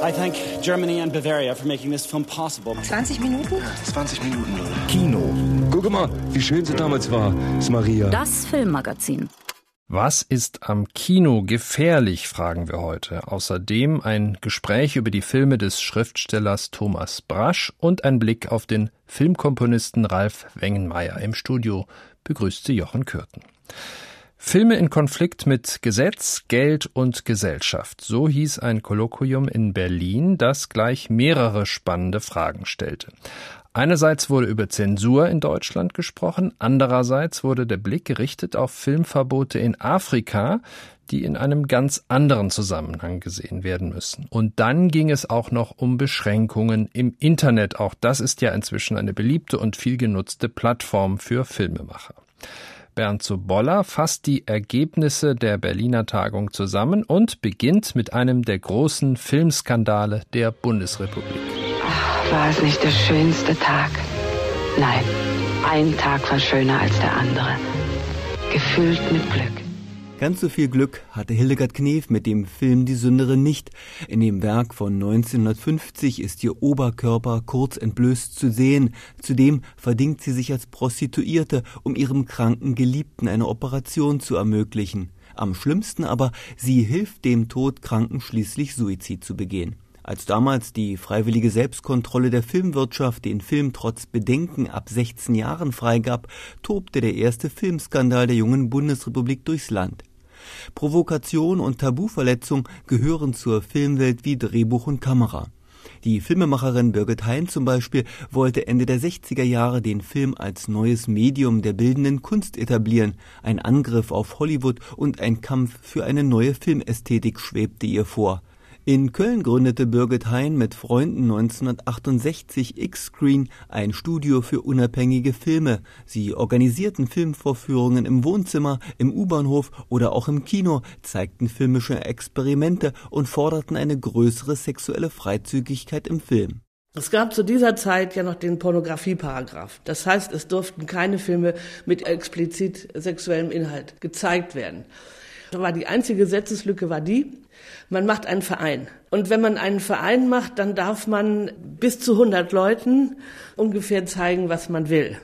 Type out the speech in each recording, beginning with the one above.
I thank Germany and Bavaria for making this film possible. 20 Minuten? 20 Minuten. Kino. Guck mal, wie schön sie damals war, ist Maria. Das Filmmagazin. Was ist am Kino gefährlich, fragen wir heute. Außerdem ein Gespräch über die Filme des Schriftstellers Thomas Brasch und ein Blick auf den Filmkomponisten Ralf Wengenmeier. Im Studio begrüßt sie Jochen Kürten. Filme in Konflikt mit Gesetz, Geld und Gesellschaft. So hieß ein Kolloquium in Berlin, das gleich mehrere spannende Fragen stellte. Einerseits wurde über Zensur in Deutschland gesprochen, andererseits wurde der Blick gerichtet auf Filmverbote in Afrika, die in einem ganz anderen Zusammenhang gesehen werden müssen. Und dann ging es auch noch um Beschränkungen im Internet. Auch das ist ja inzwischen eine beliebte und viel genutzte Plattform für Filmemacher. Bernd Zuboller fasst die Ergebnisse der Berliner Tagung zusammen und beginnt mit einem der großen Filmskandale der Bundesrepublik. War es nicht der schönste Tag? Nein, ein Tag war schöner als der andere. Gefüllt mit Glück. Ganz so viel Glück hatte Hildegard Knef mit dem Film Die Sünderin nicht. In dem Werk von 1950 ist ihr Oberkörper kurz entblößt zu sehen. Zudem verdingt sie sich als Prostituierte, um ihrem kranken Geliebten eine Operation zu ermöglichen. Am schlimmsten aber, sie hilft dem Todkranken schließlich Suizid zu begehen. Als damals die freiwillige Selbstkontrolle der Filmwirtschaft den Film trotz Bedenken ab 16 Jahren freigab, tobte der erste Filmskandal der jungen Bundesrepublik durchs Land. Provokation und Tabuverletzung gehören zur Filmwelt wie Drehbuch und Kamera. Die Filmemacherin Birgit Hein zum Beispiel wollte Ende der 60er Jahre den Film als neues Medium der bildenden Kunst etablieren. Ein Angriff auf Hollywood und ein Kampf für eine neue Filmästhetik schwebte ihr vor. In Köln gründete Birgit Hein mit Freunden 1968 X-Screen, ein Studio für unabhängige Filme. Sie organisierten Filmvorführungen im Wohnzimmer, im U-Bahnhof oder auch im Kino, zeigten filmische Experimente und forderten eine größere sexuelle Freizügigkeit im Film. Es gab zu dieser Zeit ja noch den Pornografieparagraph. Das heißt, es durften keine Filme mit explizit sexuellem Inhalt gezeigt werden. War die einzige Gesetzeslücke war die, man macht einen Verein. Und wenn man einen Verein macht, dann darf man bis zu 100 Leuten ungefähr zeigen, was man will.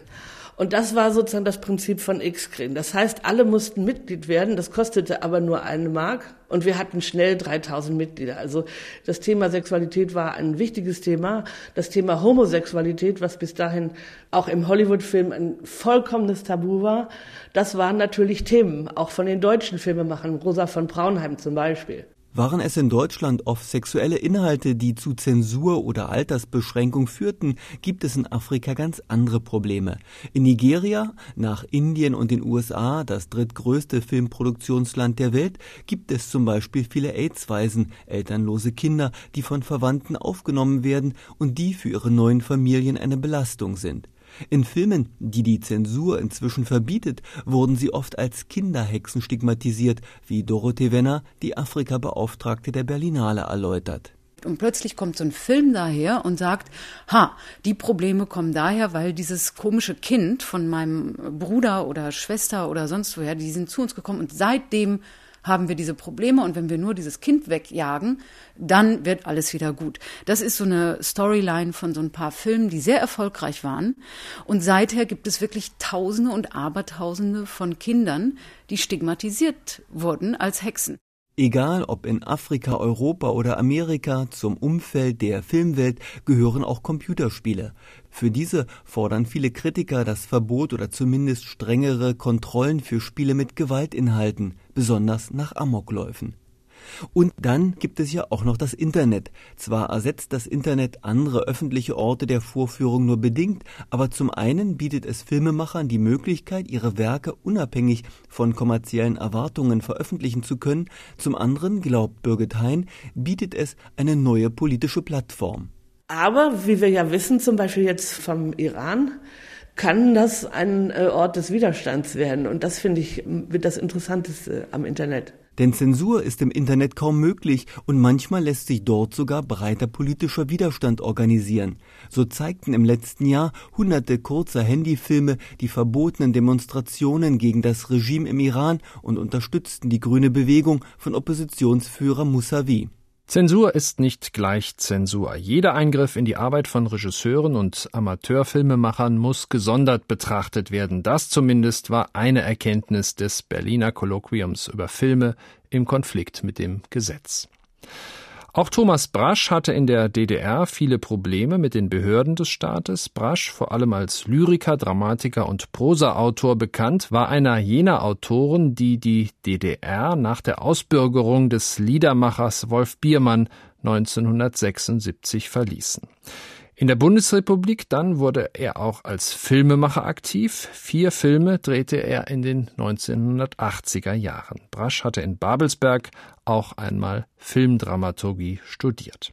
Und das war sozusagen das Prinzip von X-Screen. Das heißt, alle mussten Mitglied werden. Das kostete aber nur eine Mark. Und wir hatten schnell 3000 Mitglieder. Also das Thema Sexualität war ein wichtiges Thema. Das Thema Homosexualität, was bis dahin auch im Hollywood-Film ein vollkommenes Tabu war, das waren natürlich Themen, auch von den deutschen Filmemachern, Rosa von Braunheim zum Beispiel. Waren es in Deutschland oft sexuelle Inhalte, die zu Zensur oder Altersbeschränkung führten, gibt es in Afrika ganz andere Probleme. In Nigeria, nach Indien und den USA, das drittgrößte Filmproduktionsland der Welt, gibt es zum Beispiel viele AIDS-Waisen, elternlose Kinder, die von Verwandten aufgenommen werden und die für ihre neuen Familien eine Belastung sind. In Filmen, die die Zensur inzwischen verbietet, wurden sie oft als Kinderhexen stigmatisiert, wie Dorothee Wenner, die Afrika-Beauftragte der Berlinale, erläutert. Und plötzlich kommt so ein Film daher und sagt, ha, die Probleme kommen daher, weil dieses komische Kind von meinem Bruder oder Schwester oder sonst woher, die sind zu uns gekommen und seitdem haben wir diese Probleme und wenn wir nur dieses Kind wegjagen, dann wird alles wieder gut. Das ist so eine Storyline von so ein paar Filmen, die sehr erfolgreich waren. Und seither gibt es wirklich Tausende und Abertausende von Kindern, die stigmatisiert wurden als Hexen. Egal ob in Afrika, Europa oder Amerika, zum Umfeld der Filmwelt gehören auch Computerspiele. Für diese fordern viele Kritiker das Verbot oder zumindest strengere Kontrollen für Spiele mit Gewaltinhalten, besonders nach Amokläufen. Und dann gibt es ja auch noch das Internet. Zwar ersetzt das Internet andere öffentliche Orte der Vorführung nur bedingt, aber zum einen bietet es Filmemachern die Möglichkeit, ihre Werke unabhängig von kommerziellen Erwartungen veröffentlichen zu können, zum anderen, glaubt Birgit Hein, bietet es eine neue politische Plattform. Aber wie wir ja wissen, zum Beispiel jetzt vom Iran, kann das ein äh, Ort des Widerstands werden. Und das finde ich das Interessanteste am Internet. Denn Zensur ist im Internet kaum möglich und manchmal lässt sich dort sogar breiter politischer Widerstand organisieren. So zeigten im letzten Jahr hunderte kurzer Handyfilme die verbotenen Demonstrationen gegen das Regime im Iran und unterstützten die grüne Bewegung von Oppositionsführer Mousavi. Zensur ist nicht gleich Zensur. Jeder Eingriff in die Arbeit von Regisseuren und Amateurfilmemachern muss gesondert betrachtet werden. Das zumindest war eine Erkenntnis des Berliner Kolloquiums über Filme im Konflikt mit dem Gesetz. Auch Thomas Brasch hatte in der DDR viele Probleme mit den Behörden des Staates. Brasch, vor allem als Lyriker, Dramatiker und Prosaautor bekannt, war einer jener Autoren, die die DDR nach der Ausbürgerung des Liedermachers Wolf Biermann 1976 verließen. In der Bundesrepublik dann wurde er auch als Filmemacher aktiv. Vier Filme drehte er in den 1980er Jahren. Brasch hatte in Babelsberg auch einmal Filmdramaturgie studiert.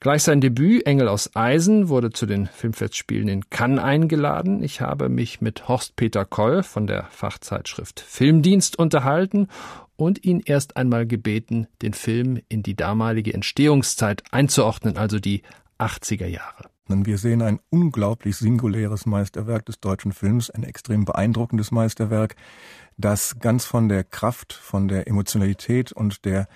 Gleich sein Debüt Engel aus Eisen wurde zu den Filmfestspielen in Cannes eingeladen. Ich habe mich mit Horst Peter Koll von der Fachzeitschrift Filmdienst unterhalten und ihn erst einmal gebeten, den Film in die damalige Entstehungszeit einzuordnen, also die 80er Jahre. Wir sehen ein unglaublich singuläres Meisterwerk des deutschen Films, ein extrem beeindruckendes Meisterwerk, das ganz von der Kraft, von der Emotionalität und der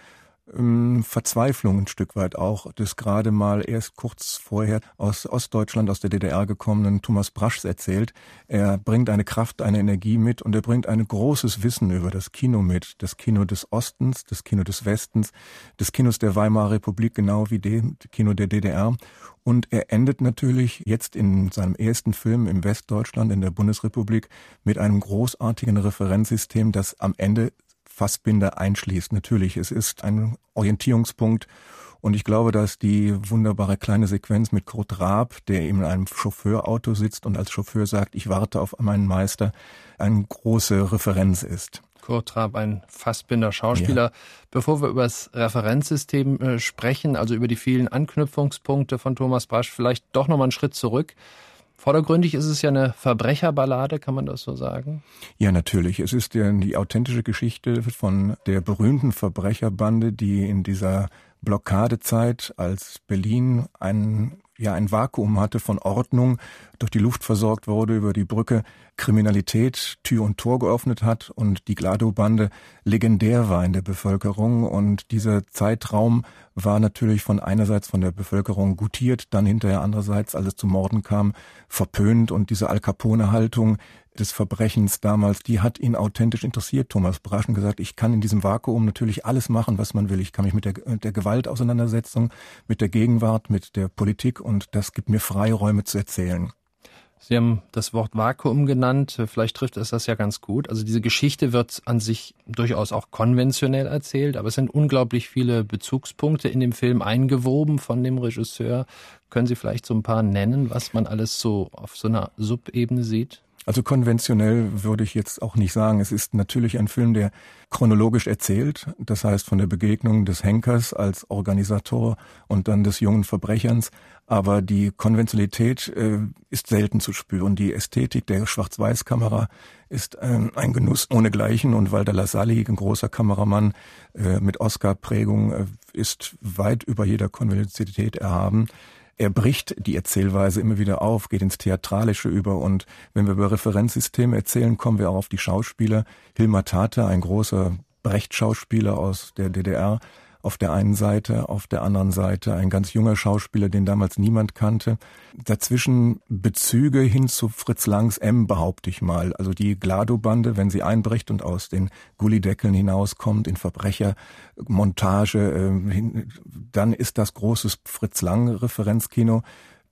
Verzweiflung ein Stück weit auch des gerade mal erst kurz vorher aus Ostdeutschland, aus der DDR gekommenen Thomas Braschs erzählt. Er bringt eine Kraft, eine Energie mit und er bringt ein großes Wissen über das Kino mit. Das Kino des Ostens, das Kino des Westens, des Kinos der Weimarer Republik, genau wie dem Kino der DDR. Und er endet natürlich jetzt in seinem ersten Film im Westdeutschland, in der Bundesrepublik, mit einem großartigen Referenzsystem, das am Ende Fassbinder einschließt. Natürlich, es ist ein Orientierungspunkt und ich glaube, dass die wunderbare kleine Sequenz mit Kurt Raab, der eben in einem Chauffeurauto sitzt und als Chauffeur sagt, ich warte auf meinen Meister, eine große Referenz ist. Kurt Raab, ein Fassbinder Schauspieler. Ja. Bevor wir über das Referenzsystem äh, sprechen, also über die vielen Anknüpfungspunkte von Thomas Brasch, vielleicht doch nochmal einen Schritt zurück. Vordergründig ist es ja eine Verbrecherballade, kann man das so sagen? Ja, natürlich. Es ist ja die authentische Geschichte von der berühmten Verbrecherbande, die in dieser Blockadezeit, als Berlin ein ja ein Vakuum hatte von Ordnung, durch die Luft versorgt wurde über die Brücke, Kriminalität Tür und Tor geöffnet hat und die Glado-Bande legendär war in der Bevölkerung. Und dieser Zeitraum war natürlich von einerseits von der Bevölkerung gutiert, dann hinterher andererseits, als es zu Morden kam, verpönt. Und diese Al Capone-Haltung des Verbrechens damals, die hat ihn authentisch interessiert. Thomas Braschen gesagt, ich kann in diesem Vakuum natürlich alles machen, was man will. Ich kann mich mit der, mit der Gewaltauseinandersetzung, mit der Gegenwart, mit der Politik und das gibt mir Freiräume zu erzählen. Sie haben das Wort Vakuum genannt. Vielleicht trifft es das ja ganz gut. Also diese Geschichte wird an sich durchaus auch konventionell erzählt, aber es sind unglaublich viele Bezugspunkte in dem Film eingewoben von dem Regisseur. Können Sie vielleicht so ein paar nennen, was man alles so auf so einer Subebene sieht? Also konventionell würde ich jetzt auch nicht sagen. Es ist natürlich ein Film, der chronologisch erzählt. Das heißt von der Begegnung des Henkers als Organisator und dann des jungen Verbrecherns. Aber die Konventionalität äh, ist selten zu spüren. Die Ästhetik der Schwarz-Weiß-Kamera ist äh, ein Genuss ohnegleichen. Und Walter Lassalle, ein großer Kameramann äh, mit Oscar-Prägung, äh, ist weit über jeder Konventionalität erhaben. Er bricht die Erzählweise immer wieder auf, geht ins Theatralische über und wenn wir über Referenzsysteme erzählen, kommen wir auch auf die Schauspieler. Hilmar Tate, ein großer Brecht-Schauspieler aus der DDR, auf der einen Seite, auf der anderen Seite ein ganz junger Schauspieler, den damals niemand kannte. Dazwischen Bezüge hin zu Fritz Langs M, behaupte ich mal. Also die Glado-Bande, wenn sie einbricht und aus den Gullideckeln hinauskommt, in Verbrechermontage, äh, dann ist das großes Fritz Lang-Referenzkino.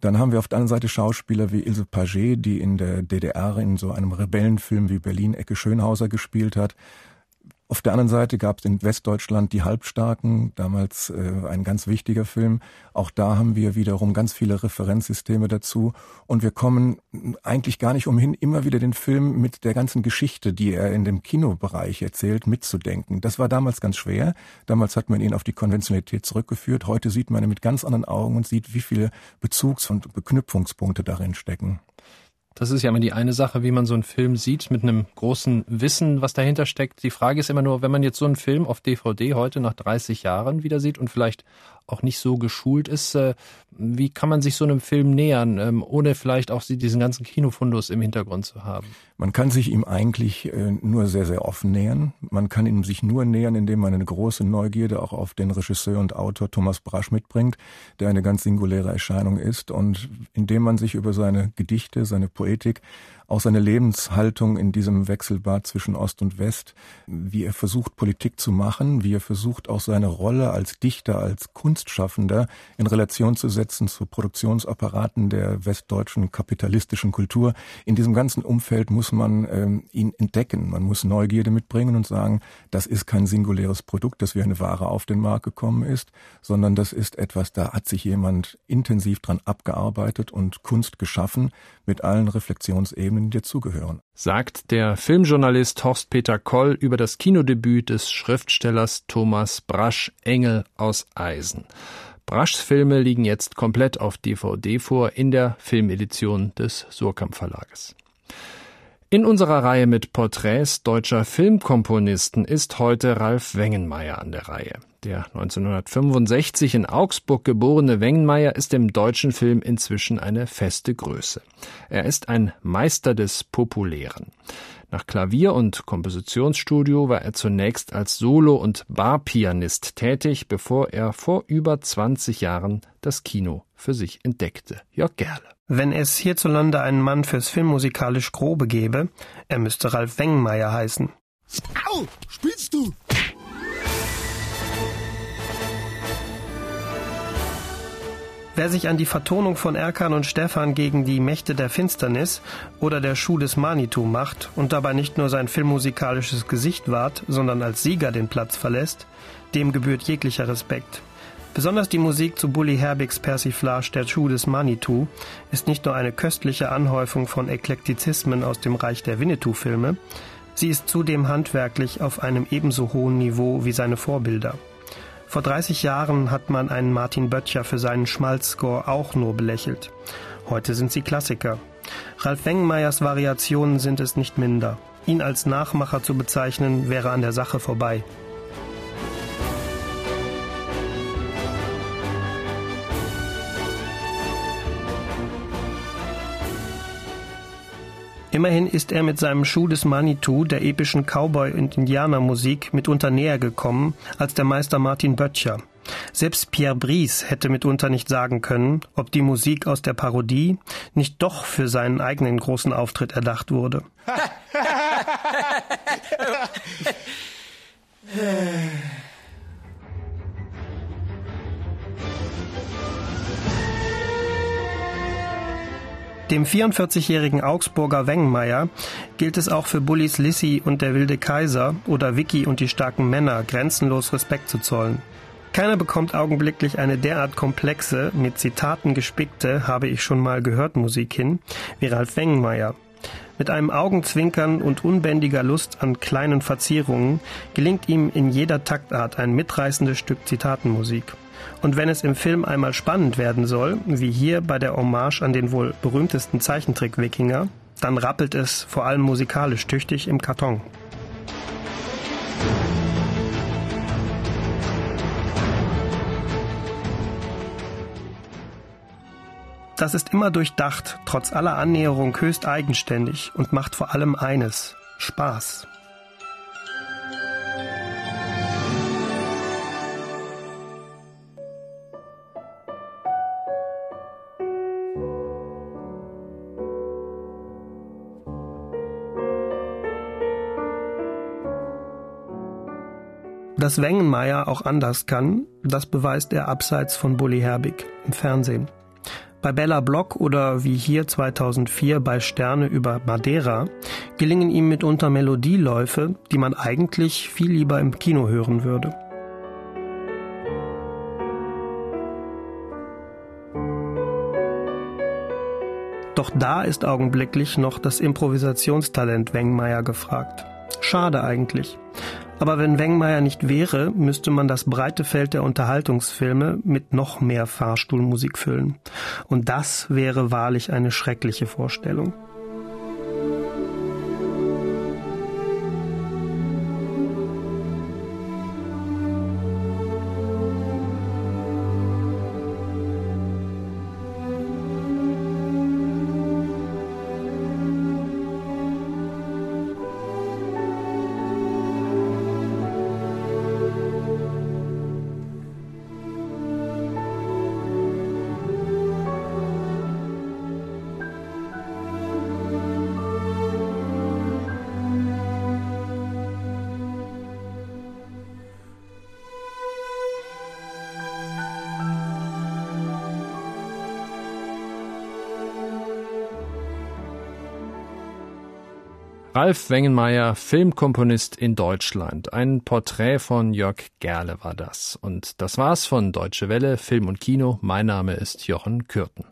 Dann haben wir auf der anderen Seite Schauspieler wie Ilse Paget, die in der DDR in so einem Rebellenfilm wie Berlin Ecke Schönhauser gespielt hat. Auf der anderen Seite gab es in Westdeutschland die Halbstarken, damals äh, ein ganz wichtiger Film. Auch da haben wir wiederum ganz viele Referenzsysteme dazu. Und wir kommen eigentlich gar nicht umhin, immer wieder den Film mit der ganzen Geschichte, die er in dem Kinobereich erzählt, mitzudenken. Das war damals ganz schwer. Damals hat man ihn auf die Konventionalität zurückgeführt. Heute sieht man ihn mit ganz anderen Augen und sieht, wie viele Bezugs- und Beknüpfungspunkte darin stecken. Das ist ja immer die eine Sache, wie man so einen Film sieht, mit einem großen Wissen, was dahinter steckt. Die Frage ist immer nur, wenn man jetzt so einen Film auf DVD heute nach 30 Jahren wieder sieht und vielleicht auch nicht so geschult ist. Äh, wie kann man sich so einem Film nähern, ähm, ohne vielleicht auch diesen ganzen Kinofundus im Hintergrund zu haben? Man kann sich ihm eigentlich äh, nur sehr, sehr offen nähern. Man kann ihm sich nur nähern, indem man eine große Neugierde auch auf den Regisseur und Autor Thomas Brasch mitbringt, der eine ganz singuläre Erscheinung ist und indem man sich über seine Gedichte, seine Poetik auch seine Lebenshaltung in diesem Wechselbad zwischen Ost und West, wie er versucht, Politik zu machen, wie er versucht, auch seine Rolle als Dichter, als Kunstschaffender in Relation zu setzen zu Produktionsapparaten der westdeutschen kapitalistischen Kultur. In diesem ganzen Umfeld muss man ähm, ihn entdecken. Man muss Neugierde mitbringen und sagen, das ist kein singuläres Produkt, das wie eine Ware auf den Markt gekommen ist, sondern das ist etwas, da hat sich jemand intensiv dran abgearbeitet und Kunst geschaffen mit allen Reflexionsebenen Themen dir zugehören. Sagt der Filmjournalist Horst Peter Koll über das Kinodebüt des Schriftstellers Thomas Brasch Engel aus Eisen. Braschs Filme liegen jetzt komplett auf DVD vor in der Filmedition des Surkamp Verlages. In unserer Reihe mit Porträts deutscher Filmkomponisten ist heute Ralf Wengenmeier an der Reihe. Der 1965 in Augsburg geborene Wengenmeier ist im deutschen Film inzwischen eine feste Größe. Er ist ein Meister des Populären. Nach Klavier- und Kompositionsstudio war er zunächst als Solo- und Barpianist tätig, bevor er vor über 20 Jahren das Kino für sich entdeckte. Jörg Gerle. Wenn es hierzulande einen Mann fürs filmmusikalisch Grobe gäbe, er müsste Ralf Wengenmeier heißen. Au! Spielst du? Wer sich an die Vertonung von Erkan und Stefan gegen die Mächte der Finsternis oder der Schuh des Manitou macht und dabei nicht nur sein filmmusikalisches Gesicht wahrt, sondern als Sieger den Platz verlässt, dem gebührt jeglicher Respekt. Besonders die Musik zu Bully Herbigs Persiflage Der Schuh des Manitou ist nicht nur eine köstliche Anhäufung von Eklektizismen aus dem Reich der Winnetou-Filme, sie ist zudem handwerklich auf einem ebenso hohen Niveau wie seine Vorbilder. Vor 30 Jahren hat man einen Martin Böttcher für seinen Schmalzscore auch nur belächelt. Heute sind sie Klassiker. Ralf Wengenmeyers Variationen sind es nicht minder. Ihn als Nachmacher zu bezeichnen, wäre an der Sache vorbei. Immerhin ist er mit seinem Schuh des Manitou der epischen Cowboy- und Indianermusik mitunter näher gekommen als der Meister Martin Böttcher. Selbst Pierre Brice hätte mitunter nicht sagen können, ob die Musik aus der Parodie nicht doch für seinen eigenen großen Auftritt erdacht wurde. 44-jährigen Augsburger Wengenmeier gilt es auch für Bullis Lissy und der wilde Kaiser oder Vicky und die starken Männer grenzenlos Respekt zu zollen. Keiner bekommt augenblicklich eine derart komplexe, mit Zitaten gespickte, habe ich schon mal gehört Musik hin, wie Ralf Wengenmeier. Mit einem Augenzwinkern und unbändiger Lust an kleinen Verzierungen gelingt ihm in jeder Taktart ein mitreißendes Stück Zitatenmusik. Und wenn es im Film einmal spannend werden soll, wie hier bei der Hommage an den wohl berühmtesten Zeichentrick-Wikinger, dann rappelt es vor allem musikalisch tüchtig im Karton. Das ist immer durchdacht, trotz aller Annäherung höchst eigenständig und macht vor allem eines Spaß. Dass Wengenmeier auch anders kann, das beweist er abseits von Bully Herbig im Fernsehen. Bei Bella Block oder wie hier 2004 bei Sterne über Madeira gelingen ihm mitunter Melodieläufe, die man eigentlich viel lieber im Kino hören würde. Doch da ist augenblicklich noch das Improvisationstalent Wengmeier gefragt. Schade eigentlich. Aber wenn Wengmeier nicht wäre, müsste man das breite Feld der Unterhaltungsfilme mit noch mehr Fahrstuhlmusik füllen. Und das wäre wahrlich eine schreckliche Vorstellung. Ralf Wengenmeier, Filmkomponist in Deutschland. Ein Porträt von Jörg Gerle war das. Und das war's von Deutsche Welle, Film und Kino. Mein Name ist Jochen Kürten.